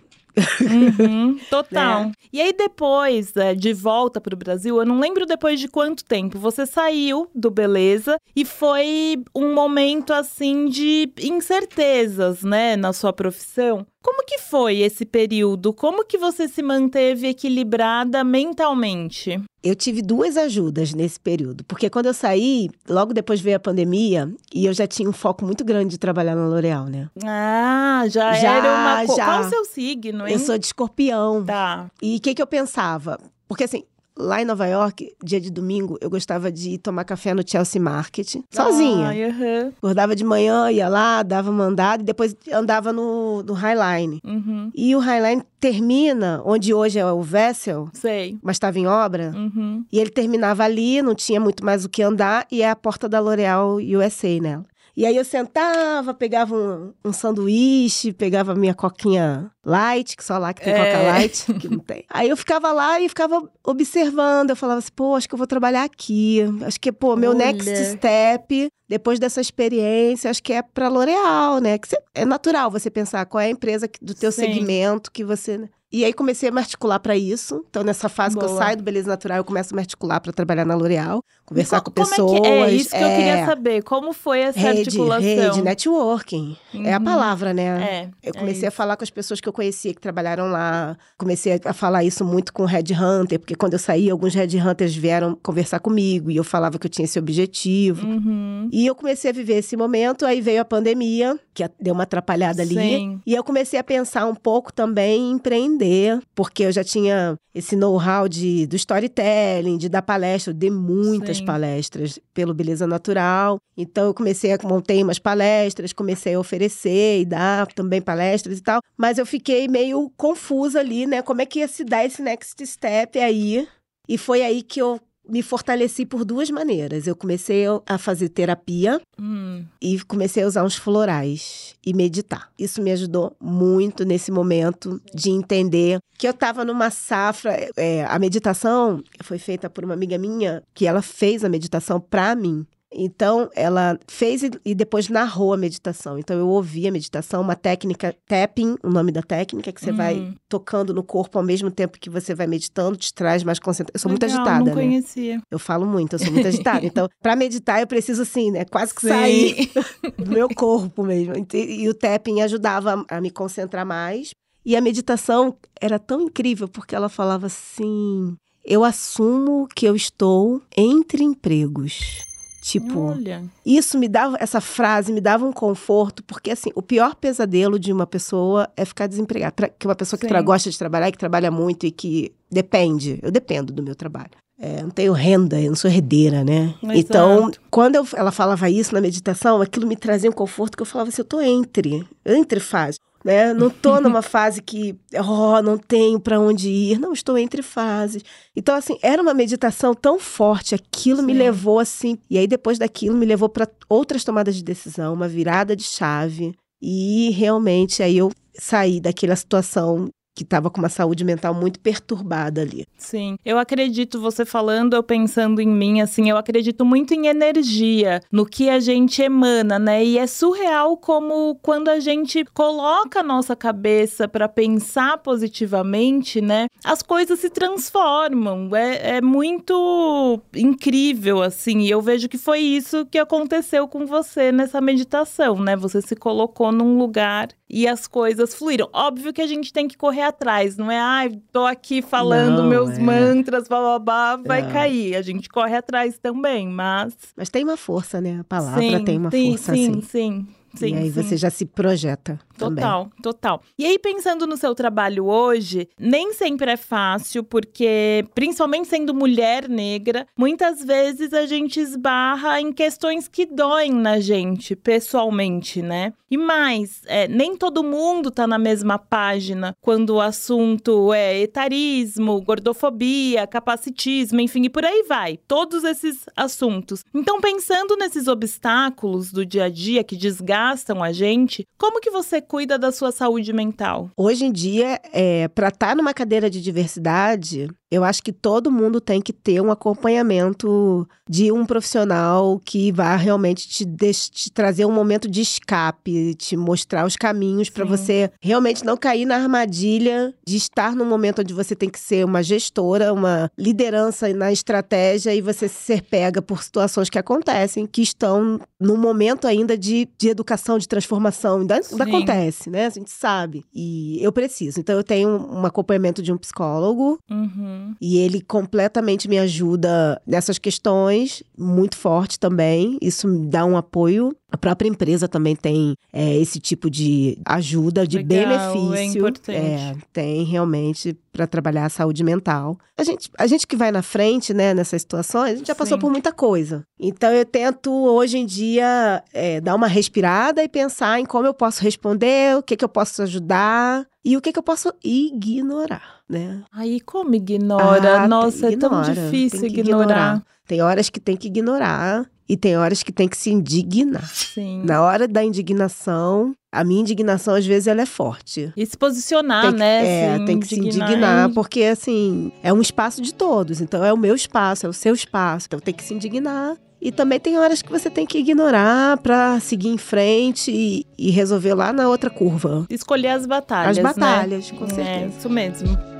Uhum, total. Né? E aí, depois, é, de volta para o Brasil, eu não lembro depois de quanto tempo você saiu do Beleza e foi um momento assim de incertezas, né, na sua profissão. Como que foi esse período? Como que você se manteve equilibrada mentalmente?
Eu tive duas ajudas nesse período, porque quando eu saí, logo depois veio a pandemia e eu já tinha um foco muito grande de trabalhar na L'Oréal, né?
Ah, já, já era uma já. Qual o seu signo, hein?
Eu sou de escorpião.
Tá.
E o que que eu pensava? Porque assim, Lá em Nova York, dia de domingo, eu gostava de tomar café no Chelsea Market, sozinha.
Ah, uhum.
Acordava de manhã, ia lá, dava mandado e depois andava no, no Highline.
Uhum.
E o Highline termina onde hoje é o Vessel.
Sei.
Mas estava em obra.
Uhum.
E ele terminava ali, não tinha muito mais o que andar, e é a porta da L'Oréal USA nela. E aí eu sentava, pegava um, um sanduíche, pegava minha coquinha light, que só lá que tem é. coca light, que não tem. Aí eu ficava lá e ficava observando. Eu falava assim, pô, acho que eu vou trabalhar aqui. Acho que, pô, meu Olha. next step, depois dessa experiência, acho que é pra L'Oréal, né? Que é natural você pensar qual é a empresa do teu Sim. segmento que você... E aí comecei a me articular para isso. Então, nessa fase Boa. que eu saio do Beleza Natural, eu começo a me articular para trabalhar na L'Oréal, conversar com pessoas.
É, que, é, isso que é... eu queria saber. Como foi essa
rede,
articulação?
Rede, networking. Uhum. É a uhum. palavra,
né?
É, eu comecei é a falar com as pessoas que eu conhecia, que trabalharam lá. Comecei a falar isso muito com Red Hunter, porque quando eu saí, alguns Red Hunters vieram conversar comigo e eu falava que eu tinha esse objetivo.
Uhum.
E eu comecei a viver esse momento, aí veio a pandemia, que deu uma atrapalhada ali.
Sim.
E eu comecei a pensar um pouco também em empreender, porque porque eu já tinha esse know-how de, do storytelling, de dar palestra, eu dei muitas Sim. palestras pelo Beleza Natural. Então eu comecei a montei umas palestras, comecei a oferecer e dar também palestras e tal, mas eu fiquei meio confusa ali, né? Como é que ia se dar esse next step aí? E foi aí que eu me fortaleci por duas maneiras. Eu comecei a fazer terapia,
hum.
E comecei a usar uns florais e meditar. Isso me ajudou muito nesse momento de entender que eu estava numa safra. É, a meditação foi feita por uma amiga minha que ela fez a meditação para mim. Então, ela fez e depois narrou a meditação. Então, eu ouvi a meditação, uma técnica tapping, o nome da técnica, que você vai
Uhum.
tocando no corpo ao mesmo tempo que você vai meditando, te traz mais concentração. Eu sou muito
Legal,
agitada,
não
né?
conhecia.
Eu falo muito, eu sou muito agitada. Então, para meditar, eu preciso, assim, né? Quase que
Sim.
sair do meu corpo mesmo. E, e o tapping ajudava a, a me concentrar mais. E a meditação era tão incrível, porque ela falava assim: eu assumo que eu estou entre empregos. Tipo,
Olha,
isso me dava, essa frase me dava um conforto, porque assim, o pior pesadelo de uma pessoa é ficar desempregada. Pra- Que uma pessoa que
Sim.
tra- gosta de trabalhar, e que trabalha muito e que depende. Eu dependo do meu trabalho. É, não tenho renda, eu não sou herdeira, né?
Exato.
Então, quando eu- ela falava isso na meditação, aquilo me trazia um conforto que eu falava assim, eu tô entre, entre fases. Né? Não tô numa fase que, oh, não tenho para onde ir. Não, estou entre fases. Então, assim, era uma meditação tão forte, aquilo me
Sim.
levou assim. E aí, depois daquilo, me levou para outras tomadas de decisão, uma virada de chave. E realmente aí eu saí daquela situação que estava com uma saúde mental muito perturbada ali.
sim. Eu acredito, você falando, eu pensando em mim, assim, eu acredito muito em energia, no que a gente emana, né? E é surreal como quando a gente coloca a nossa cabeça para pensar positivamente, né? As coisas se transformam. É, é muito incrível, assim. E eu vejo que foi isso que aconteceu com você nessa meditação, né? Você se colocou num lugar e as coisas fluíram. Óbvio que a gente tem que correr atrás, não é? Ai, tô aqui falando
Não,
meus
é.
mantras, blá blá blá, vai
Não.
cair. A gente corre atrás também, mas.
Mas tem uma força, né? A palavra
sim,
tem uma
sim,
força,
sim,
assim.
sim, sim.
e aí
sim.
você já se projeta também.
Total, total. E aí, pensando no seu trabalho hoje, nem sempre é fácil, porque, principalmente sendo mulher negra, muitas vezes a gente esbarra em questões que doem na gente, pessoalmente, né? E mais, é, nem todo mundo tá na mesma página quando o assunto é etarismo, gordofobia, capacitismo, enfim, e por aí vai. Todos esses assuntos. Então, pensando nesses obstáculos do dia a dia que desgastam a gente, como que você cuida da sua saúde mental?
Hoje em dia, é, para estar numa cadeira de diversidade, eu acho que todo mundo tem que ter um acompanhamento de um profissional que vá realmente te, te trazer um momento de escape, te mostrar os caminhos para você realmente não cair na armadilha de estar num momento onde você tem que ser uma gestora, uma liderança na estratégia e você ser pega por situações que acontecem, que estão num momento ainda de, de educação, de transformação. Ainda, ainda acontece, né? A gente sabe. E eu preciso. Então, eu tenho um acompanhamento de um psicólogo
Uhum.
E ele completamente me ajuda nessas questões, muito forte também. Isso me dá um apoio. A própria empresa também tem é, esse tipo de ajuda, de
Legal,
benefício.
é importante.
É, tem realmente para trabalhar a saúde mental. A gente, a gente que vai na frente, né, nessas situações, a gente já passou
Sim.
por muita coisa. Então eu tento hoje em dia é, dar uma respirada e pensar em como eu posso responder, o que, que eu posso ajudar e o que, que eu posso ignorar, né?
Aí, como ignora?
Ah,
Nossa, é tão
ignora,
difícil
tem que
ignorar.
Tem horas que tem que ignorar e tem horas que tem que se indignar.
Sim.
Na hora da indignação, a minha indignação às vezes ela é forte.
E se posicionar,
tem que,
né?
é,
se
tem que se
indignar
porque assim, é um espaço de todos. Então é o meu espaço, é o seu espaço. Então tem que se indignar. E também tem horas que você tem que ignorar pra seguir em frente e, e resolver lá na outra curva.
Escolher as batalhas,
As
né?
batalhas, com
É,
certeza.
isso mesmo.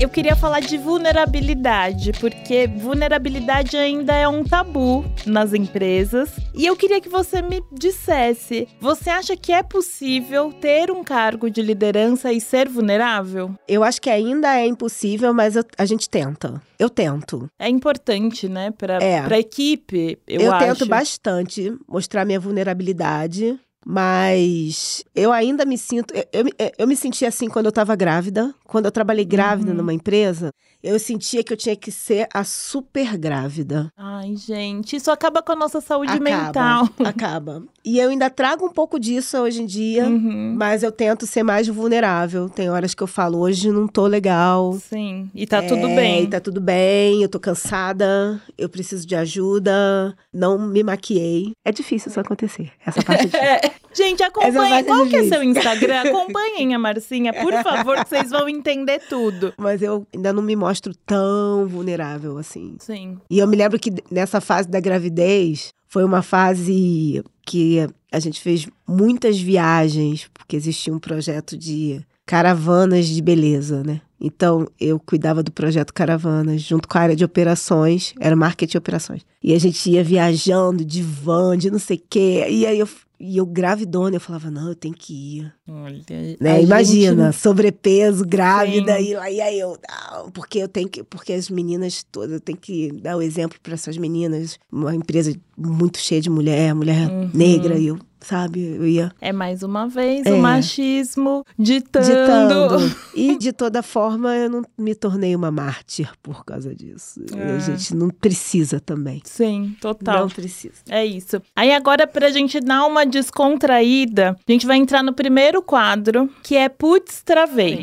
Eu queria falar de vulnerabilidade, porque vulnerabilidade ainda é um tabu nas empresas. E eu queria que você me dissesse: você acha que é possível ter um cargo de liderança e ser vulnerável?
Eu acho que ainda é impossível, mas eu- a gente tenta. Eu tento.
É importante, né, para
É.
a equipe, eu,
Eu,
acho.
tento bastante mostrar minha vulnerabilidade, Mas eu ainda me sinto. Eu, eu, eu me senti assim quando eu estava grávida. Quando eu trabalhei grávida
Uhum.
numa empresa, eu sentia que eu tinha que ser a super grávida.
Ai, gente, isso acaba com a nossa saúde
acaba,
mental.
Acaba. E eu ainda trago um pouco disso hoje em dia.
Uhum.
Mas eu tento ser mais vulnerável. Tem horas que eu falo, hoje não tô legal.
Sim, e tá tudo
É,
bem.
E tá tudo bem, eu tô cansada, eu preciso de ajuda, não me maquiei. É difícil isso acontecer. Essa parte é difícil.
Gente, acompanhem. Qual que é seu Instagram? Acompanhem a Marcinha, por favor, que vocês vão entender tudo.
Mas eu ainda não me mostro tão vulnerável assim.
Sim.
E eu me lembro que nessa fase da gravidez foi uma fase que a gente fez muitas viagens, porque existia um projeto de caravanas de beleza, né? Então eu cuidava do projeto Caravanas junto com a área de operações, era marketing e operações. E a gente ia viajando de van, de não sei o quê. E aí eu, e eu gravidona, eu falava, não, eu tenho que ir.
Olha,
Né? Imagina,
gente-
sobrepeso, grávida,
Sim.
e lá e aí eu, não, porque eu tenho que, porque as meninas todas, eu tenho que dar o exemplo para essas meninas, uma empresa muito cheia de mulher, mulher
Uhum.
negra, e eu, sabe, eu ia
É mais uma vez
É.
o machismo ditando.
ditando. E de toda forma eu não me tornei uma mártir por causa disso.
É.
A gente não precisa também.
Sim, total.
Não precisa.
É isso. Aí agora, pra gente dar uma descontraída, a gente vai entrar no primeiro quadro, que é Putz Travei.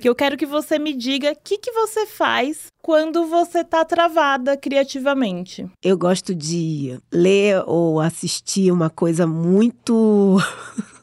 Que eu quero que você me diga o que, que você faz quando você tá travada criativamente.
Eu gosto de ler ou assistir uma coisa muito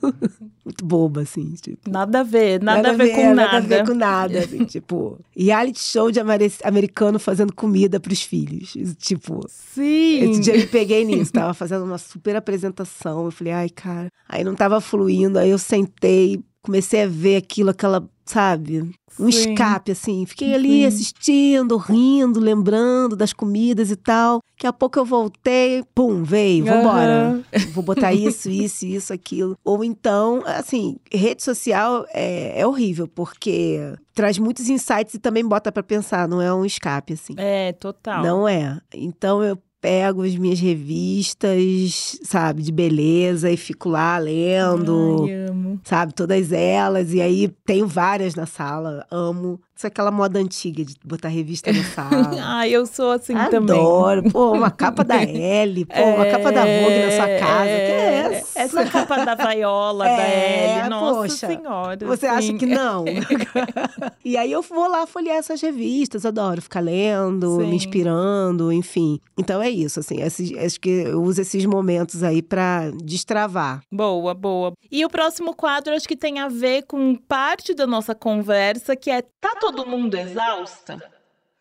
muito boba assim, tipo
Nada a ver, nada, a ver, com nada.
Nada a ver com nada, assim, tipo, reality show de americano fazendo comida pros filhos. Isso, Tipo,
Sim.
esse dia eu me peguei nisso, tava fazendo uma super apresentação. Eu falei, ai, cara. Aí não tava fluindo, aí eu sentei, comecei a ver aquilo, aquela, sabe? Um
Sim.
escape, assim. Fiquei ali
Sim.
assistindo, rindo, lembrando das comidas e tal. Daqui a pouco eu voltei, pum, veio, vambora.
Aham.
Vou botar isso, isso, isso, aquilo. Ou então, assim, rede social é, é horrível, porque traz muitos insights e também bota pra pensar, não é um escape, assim.
É, total.
Não é. Então eu pego as minhas revistas, sabe, de beleza e fico lá lendo.
Ai, amo.
Sabe, todas elas, e aí tenho várias na sala, amo. Isso é aquela moda antiga de botar revista na sala.
Ai, eu sou assim também.
Adoro. Pô, uma capa da L, pô, uma capa da Vogue na sua casa. Que é essa?
Essa capa da vaiola da
É,
L. Nossa
poxa.
senhora.
Você acha
sim.
que não? e aí eu vou lá folhear essas revistas, adoro ficar lendo,
Sim.
me inspirando, enfim. Então é isso, assim, esses- acho que eu uso esses momentos aí pra destravar.
Boa, boa. E o próximo quadro acho que tem a ver com parte da nossa conversa, que é todo mundo exausta?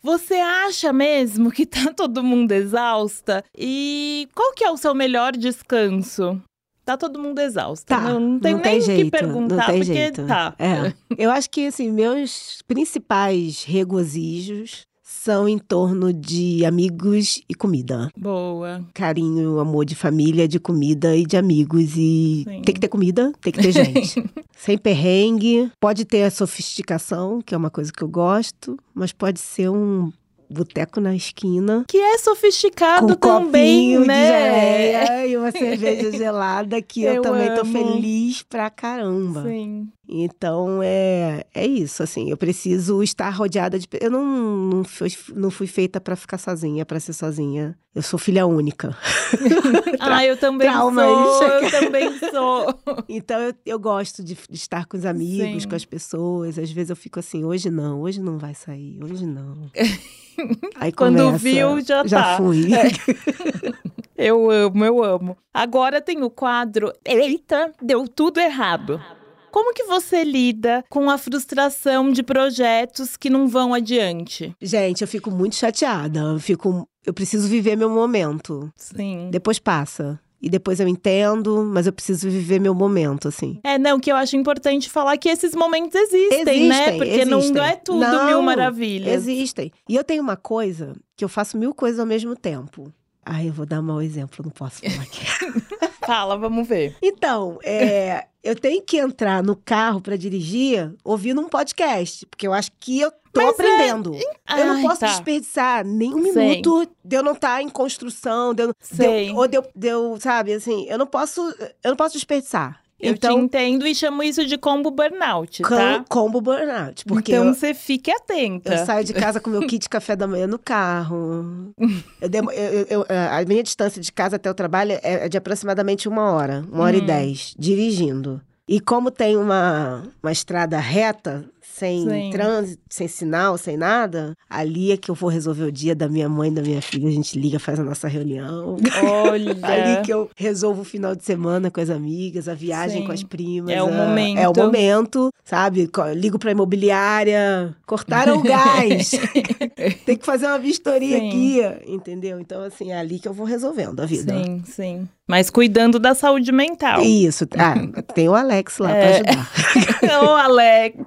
Você acha mesmo que tá todo mundo exausta? E qual que é o seu melhor descanso? Tá todo mundo exausto.
Tá,
não, não tenho
não tem
nem o que
jeito,
perguntar,
não tem
porque
jeito.
tá.
É. Eu acho que, assim, meus principais regozijos são em torno de amigos e comida.
Boa.
Carinho, amor de família, de comida e de amigos. E
Sim.
tem que ter comida, tem que ter gente. Sem perrengue. Pode ter a sofisticação, que é uma coisa que eu gosto, mas pode ser um boteco na esquina.
Que é sofisticado
Com um
também,
de
né?
geleia e uma cerveja gelada que eu,
Eu
também tô
amo.
feliz pra caramba.
Sim.
Então é, é isso, assim. Eu preciso estar rodeada de. Eu não, não, fui, não fui feita pra ficar sozinha, pra ser sozinha. Eu sou filha única.
Ah, eu também
traumas.
sou, eu também sou.
Então eu, eu gosto de, de estar com os amigos,
Sim.
com as pessoas. Às vezes eu fico assim, hoje não, hoje não vai sair, hoje não. Aí
Quando
começa,
viu, já
já
tá.
fui.
Eu amo, eu amo. Agora tem o quadro Eita, deu tudo errado. Como que você lida com a frustração de projetos que não vão adiante?
Gente, eu fico muito chateada. Eu fico, eu preciso viver meu momento.
Sim.
Depois passa. E depois eu entendo, mas eu preciso viver meu momento, assim.
É, não, que eu acho importante falar que esses momentos existem, né?
Existem,
Porque não-
existem.
Não, é tudo
Não,
mil maravilhas.
Existem. E eu tenho uma coisa que eu faço mil coisas ao mesmo tempo. Ai, eu vou dar um mau exemplo, não posso falar aqui.
Fala, vamos ver.
Então, é, eu tenho que entrar no carro para dirigir ouvindo um podcast, porque eu acho que eu tô
Mas é-
aprendendo. Eu não posso
tá.
desperdiçar nem um minuto de eu não estar em construção, de eu, de eu- ou de eu, de eu, sabe, assim, eu não posso, eu não posso desperdiçar.
Eu
então,
te entendo e chamo isso de combo burnout,
com-
tá?
combo burnout, porque
então
eu,
você fique atenta.
eu saio de casa com meu kit café da manhã no carro. Eu demo- eu- a minha distância de casa até o trabalho é de aproximadamente uma hora, uma hora e
Hum.
dez, dirigindo. E como tem uma, uma estrada reta, sem
Sim.
trânsito, sem sinal, sem nada, ali é que eu vou resolver o dia da minha mãe e da minha filha. A gente liga, faz a nossa reunião.
Olha.
Ali que eu resolvo o final de semana com as amigas, a viagem
Sim.
com as primas.
É o
a-
momento.
É o momento, sabe? Ligo pra imobiliária, cortaram o gás. Tem que fazer uma vistoria
Sim.
aqui, entendeu? Então, assim, é ali que eu vou resolvendo a vida.
Sim, sim. Mas cuidando da saúde mental.
Isso. Ah, tem o Alex lá
É.
pra ajudar.
Ô, Alex.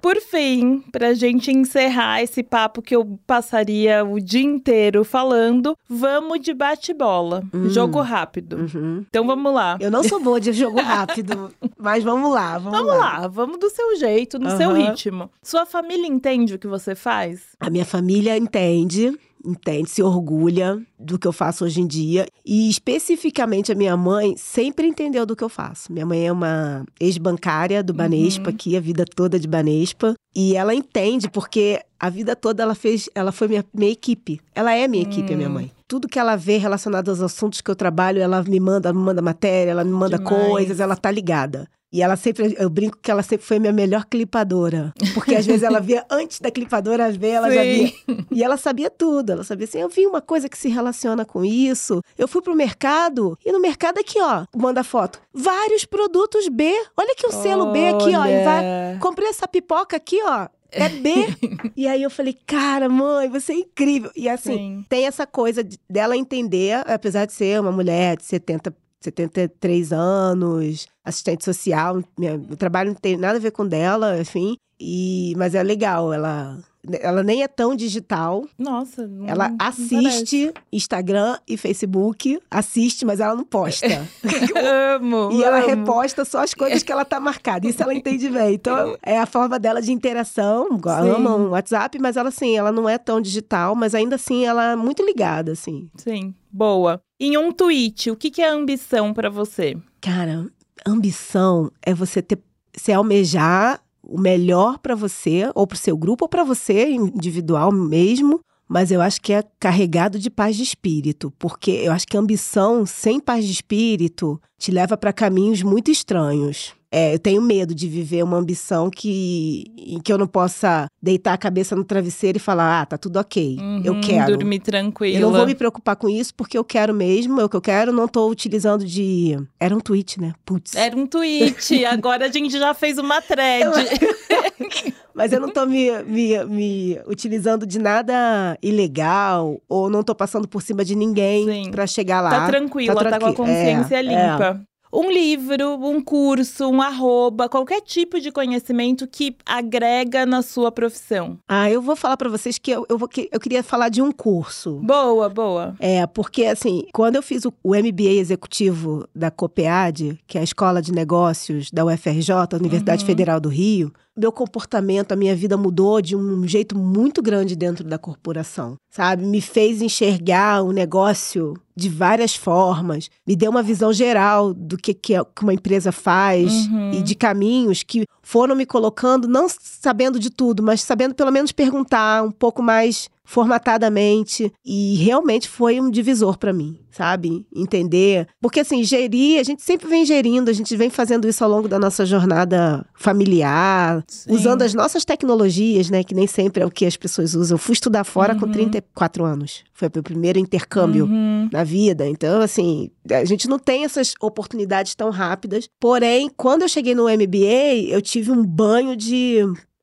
Por fim, pra gente encerrar esse papo que eu passaria o dia inteiro falando, vamos de bate-bola.
Hum.
Jogo rápido.
Uhum.
Então vamos lá.
Eu não sou boa de jogo rápido, mas vamos lá, vamos,
Vamos lá, vamos do seu jeito, no seu
Aham.
ritmo. Sua família entende o que você faz?
A minha família entende, entende, se orgulha do que eu faço hoje em dia. E especificamente a minha mãe sempre entendeu do que eu faço. Minha mãe é uma ex-bancária do Banespa
Uhum.
aqui, a vida toda de Banespa. E ela entende porque a vida toda ela fez, ela foi minha, minha equipe. Ela é minha equipe, a minha
Hum.
mãe. Tudo que ela vê relacionado aos assuntos que eu trabalho, ela me manda, me manda matéria, ela me manda
Demais.
coisas, ela tá ligada. E ela sempre, eu brinco que ela sempre foi minha melhor clipadora. Porque às vezes ela via antes da clipadora ver, ela já
Sim.
via. E ela sabia tudo. Ela sabia assim: eu vi uma coisa que se relaciona com isso. Eu fui pro mercado e no mercado aqui, ó, manda foto. Vários produtos B. Olha aqui o selo B aqui, ó. E vai, comprei essa pipoca aqui, ó. É B. e aí eu falei, cara, mãe, você é incrível. E assim,
Sim.
tem essa coisa de- dela entender, apesar de ser uma mulher de 70, 73 anos, assistente social, o trabalho não tem nada a ver com dela, enfim. E, mas é legal, ela, ela nem é tão digital.
Nossa, não,
Ela
não
assiste Instagram e Facebook, assiste, mas ela não posta.
amo.
E ela
amo.
reposta só as coisas que ela tá marcada. Isso ela entende bem. Então, é a forma dela de interação. Ela ama o WhatsApp, mas ela, assim, ela não é tão digital, mas ainda assim, ela é muito ligada, assim.
Sim, boa. Em um tweet, o que, que é ambição pra você?
Cara, ambição é você ter, você almejar o melhor pra você, ou pro seu grupo, ou pra você, individual mesmo. Mas eu acho que é carregado de paz de espírito, porque eu acho que ambição sem paz de espírito te leva para caminhos muito estranhos. É, eu tenho medo de viver uma ambição que, em que eu não possa deitar a cabeça no travesseiro e falar, ah, tá tudo ok, eu
Uhum,
quero.
Dormir tranquila.
Eu não vou me preocupar com isso porque eu quero mesmo, é o que eu quero, não tô utilizando de. Era um tweet, né? Putz.
Era um tweet, agora a gente já fez uma thread.
Mas eu não tô me, me, me utilizando de nada ilegal ou não tô passando por cima de ninguém pra chegar lá.
Tá tranquila, tá, com a
tranqui-
consciência
é,
limpa. Um livro, um curso, um arroba, qualquer tipo de conhecimento que agrega na sua profissão.
Ah, eu vou falar pra vocês que eu, eu, vou, que- eu queria falar de um curso.
Boa, boa.
É, porque assim, quando eu fiz o, o MBA executivo da COPEAD, que é a Escola de Negócios da UFRJ, Universidade
Uhum.
Federal do Rio, meu comportamento, a minha vida mudou de um jeito muito grande dentro da corporação, sabe? Me fez enxergar o negócio de várias formas, me deu uma visão geral do que, que é- que uma empresa faz
Uhum.
e de caminhos que foram me colocando, não sabendo de tudo, mas sabendo pelo menos perguntar um pouco mais formatadamente. E realmente foi um divisor para mim, sabe? Entender. Porque assim, gerir, a gente sempre vem gerindo, a gente vem fazendo isso ao longo da nossa jornada familiar,
Sim.
usando as nossas tecnologias, né? Que nem sempre é o que as pessoas usam. Eu fui estudar fora com
Uhum.
34 anos. Foi meu primeiro intercâmbio
Uhum.
na vida. Então, assim, a gente não tem essas oportunidades tão rápidas. Porém, quando eu cheguei no MBA, eu tive um banho de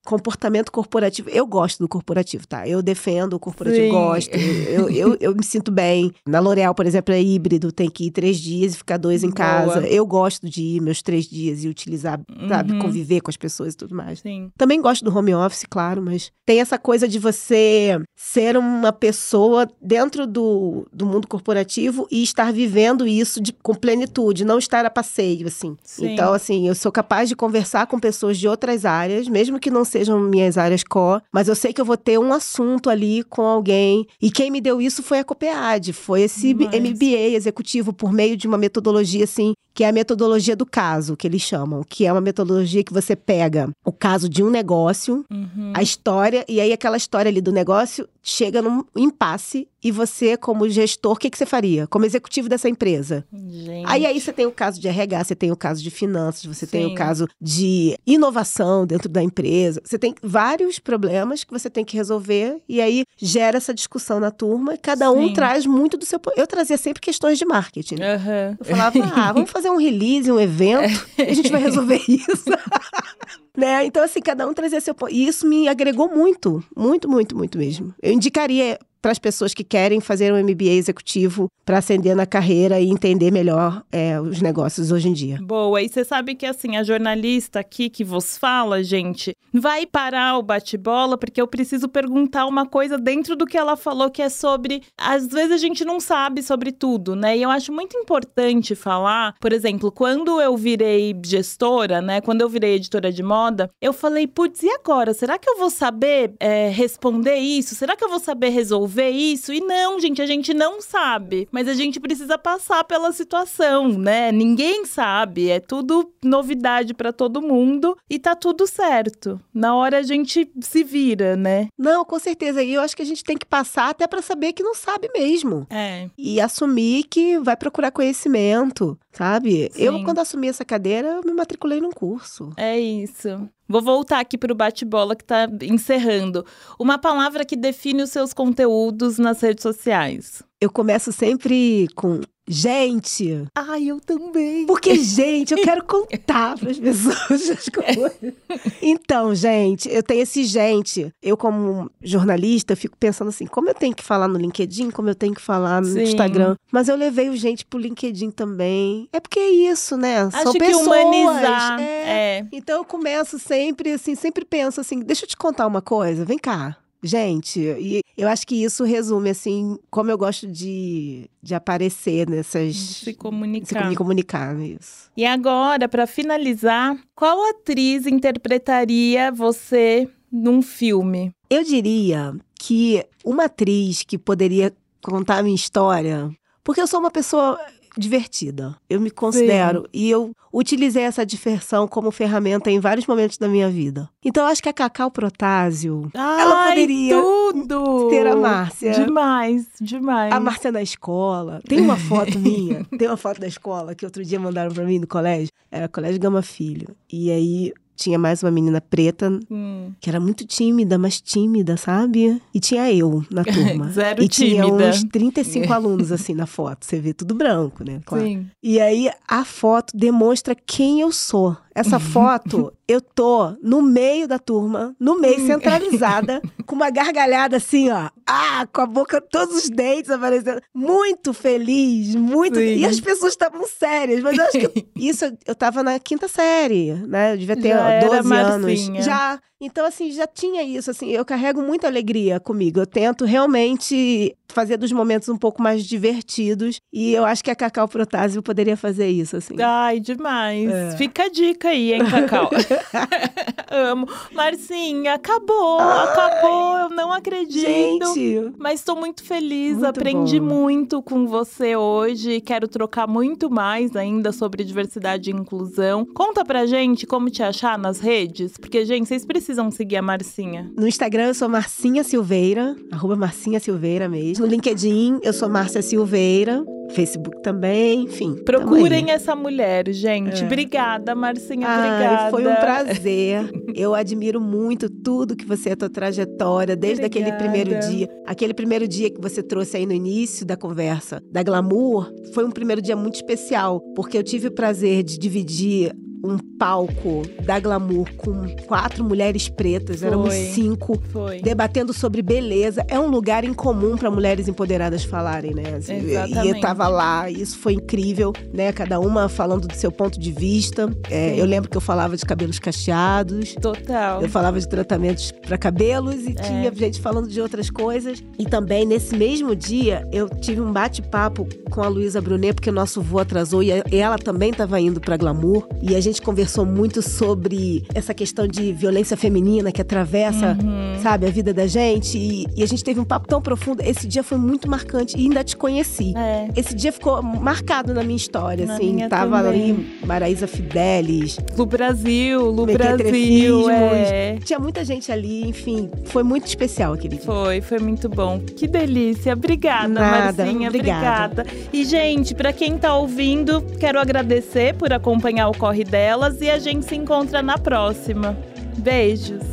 comportamento corporativo. Eu gosto do corporativo, tá? Eu defendo o corporativo, Sim. gosto. Eu, eu, eu, me sinto bem. Na L'Oréal, por exemplo, é híbrido, tem que ir três dias e ficar dois em Boa. casa. Eu gosto de ir meus três dias e utilizar, uhum. sabe, conviver com as pessoas e tudo mais.
Sim.
Também gosto do home office, claro, mas tem essa coisa de você ser uma pessoa dentro do, do mundo corporativo e estar vivendo isso de, com plenitude, não estar a passeio, assim. Sim. Então, assim, eu sou capaz de conversar com pessoas de outras áreas, mesmo que não sejam minhas áreas core, mas eu sei que eu vou ter um assunto ali com alguém. E quem me deu isso foi a Copead, foi esse MBA executivo por meio de uma metodologia, assim, que é a metodologia do caso, que eles chamam, que é uma metodologia que você pega o caso de um negócio, uhum. a história, e aí aquela história ali do negócio chega num impasse e você, como gestor, o que, que você faria? Como executivo dessa empresa? Gente. Aí aí você tem o caso de RH, você tem o caso de finanças, você Sim. tem o caso de inovação dentro da empresa. Você tem vários problemas que você tem que resolver e aí gera essa discussão na turma. Cada um Sim. traz muito do seu. Eu trazia sempre questões de marketing.
Uhum.
Eu falava, ah, vamos fazer um release, um evento, e a gente vai resolver isso. né? Então, assim, cada um trazia seu ponto. E isso me agregou muito, muito, muito, muito mesmo. Eu indicaria para as pessoas que querem fazer um MBA executivo para ascender na carreira e entender melhor é, os negócios hoje em dia.
Boa, e você sabe que assim, a jornalista aqui que vos fala, gente, vai parar o bate-bola porque eu preciso perguntar uma coisa dentro do que ela falou que é sobre, às vezes a gente não sabe sobre tudo, né? E eu acho muito importante falar, por exemplo, quando eu virei gestora, né, quando eu virei editora de moda, eu falei, putz, e agora? Será que eu vou saber é, responder isso? Será que eu vou saber resolver resolver isso? E não, gente, a gente não sabe. Mas a gente precisa passar pela situação, né? Ninguém sabe. É tudo novidade para todo mundo e tá tudo certo. Na hora a gente se vira, né?
Não, com certeza. E eu acho que a gente tem que passar até para saber que não sabe mesmo.
É.
E assumir que vai procurar conhecimento, sabe? Sim. Eu, quando assumi essa cadeira, eu me matriculei num curso.
É isso. Vou voltar aqui para o bate-bola que está encerrando. Uma palavra que define os seus conteúdos nas redes sociais.
Eu começo sempre com gente.
Ai, eu também.
Porque, gente, eu quero contar para as pessoas as coisas. Então, gente, eu tenho esse gente. Eu, como jornalista, fico pensando assim: como eu tenho que falar no LinkedIn, como eu tenho que falar no Sim. Instagram. Mas eu levei o gente pro LinkedIn também. É porque é isso, né?
Acho São pessoas. Que humanizar. É.
é. Então eu começo sempre assim, sempre penso assim: deixa eu te contar uma coisa, vem cá. Gente, e eu acho que isso resume, assim, como eu gosto de, de aparecer nessas.
Se comunicar.
Se me comunicar, isso.
E agora, para finalizar, qual atriz interpretaria você num filme?
Eu diria que uma atriz que poderia contar a minha história. Porque eu sou uma pessoa divertida. Eu me considero. Sim. E eu utilizei essa diversão como ferramenta em vários momentos da minha vida. Então, eu acho que a Cacau Protásio,
Ai,
ela poderia
tudo!
ter a Márcia.
Demais, demais.
A Márcia na escola. Tem uma foto minha, tem uma foto da escola que outro dia mandaram para mim no colégio. Era Colégio Gama Filho. E aí tinha mais uma menina preta, hum. que era muito tímida, mas tímida, sabe? E tinha eu na turma.
Zero
e
tímida.
tinha uns 35 alunos, assim, na foto. Você vê tudo branco, né? Claro.
Sim.
E aí, a foto demonstra quem eu sou. Essa foto, eu tô no meio da turma, no meio, centralizada, com uma gargalhada assim, ó. Ah, com a boca, todos os dentes aparecendo. Muito feliz, muito. Sim. E as pessoas estavam sérias, mas eu acho que isso eu tava na quinta série, né? Eu devia ter Já 12 anos. Já. Então, assim, já tinha isso, assim, eu carrego muita alegria comigo. Eu tento realmente fazer dos momentos um pouco mais divertidos. E eu acho que a Cacau Protásio poderia fazer isso, assim.
Ai, demais. É. Fica a dica aí, hein, Cacau? Amo. Marcinha, acabou, Ai, acabou. Eu não acredito.
Gente.
Mas estou muito feliz, muito aprendi bom. muito com você hoje. Quero trocar muito mais ainda sobre diversidade e inclusão. Conta pra gente como te achar nas redes, porque, gente, vocês precisam seguir a Marcinha.
No Instagram eu sou Marcinha Silveira, arroba Marcinha Silveira mesmo. No LinkedIn eu sou Márcia Silveira. Facebook também, enfim.
Procurem essa mulher, gente. É. Obrigada, Marcinha, Ai, obrigada.
Foi um prazer. Eu admiro muito tudo que você, a tua trajetória, desde obrigada. aquele primeiro dia. Aquele primeiro dia que você trouxe aí no início da conversa, da Glamour, foi um primeiro dia muito especial, porque eu tive o prazer de dividir um palco da Glamour com quatro mulheres pretas,
Foi.
éramos cinco,
Foi.
debatendo sobre beleza. É um lugar incomum para mulheres empoderadas falarem, né? Assim, E eu
Exatamente.
tava lá, isso foi incrível, né? Cada uma falando do seu ponto de vista. É, eu lembro que eu falava de cabelos cacheados.
Total.
Eu falava de tratamentos para cabelos
É.
e tinha gente falando de outras coisas. E também, nesse mesmo dia, eu tive um bate-papo com a Luísa Brunet, porque o nosso voo atrasou e e ela também estava indo para Glamour. E a gente conversou muito sobre essa questão de violência feminina que atravessa,
Uhum.
sabe, a vida da gente. E, e a gente teve um papo tão profundo. Esse dia foi muito marcante e ainda te conheci.
É.
Esse dia ficou marcado na minha história,
Na
assim.
minha
Tava
também.
ali Maraísa Fidelis,
Lu Brasil, Lu. Brasil. É.
tinha muita gente ali, enfim, foi muito especial aquele dia.
Foi, foi muito bom. Que delícia. Obrigada,
Nada,
Marcinha.
obrigada.
Obrigada. E, gente, pra quem tá ouvindo, quero agradecer por acompanhar o Corre delas e a gente se encontra na próxima. Beijos!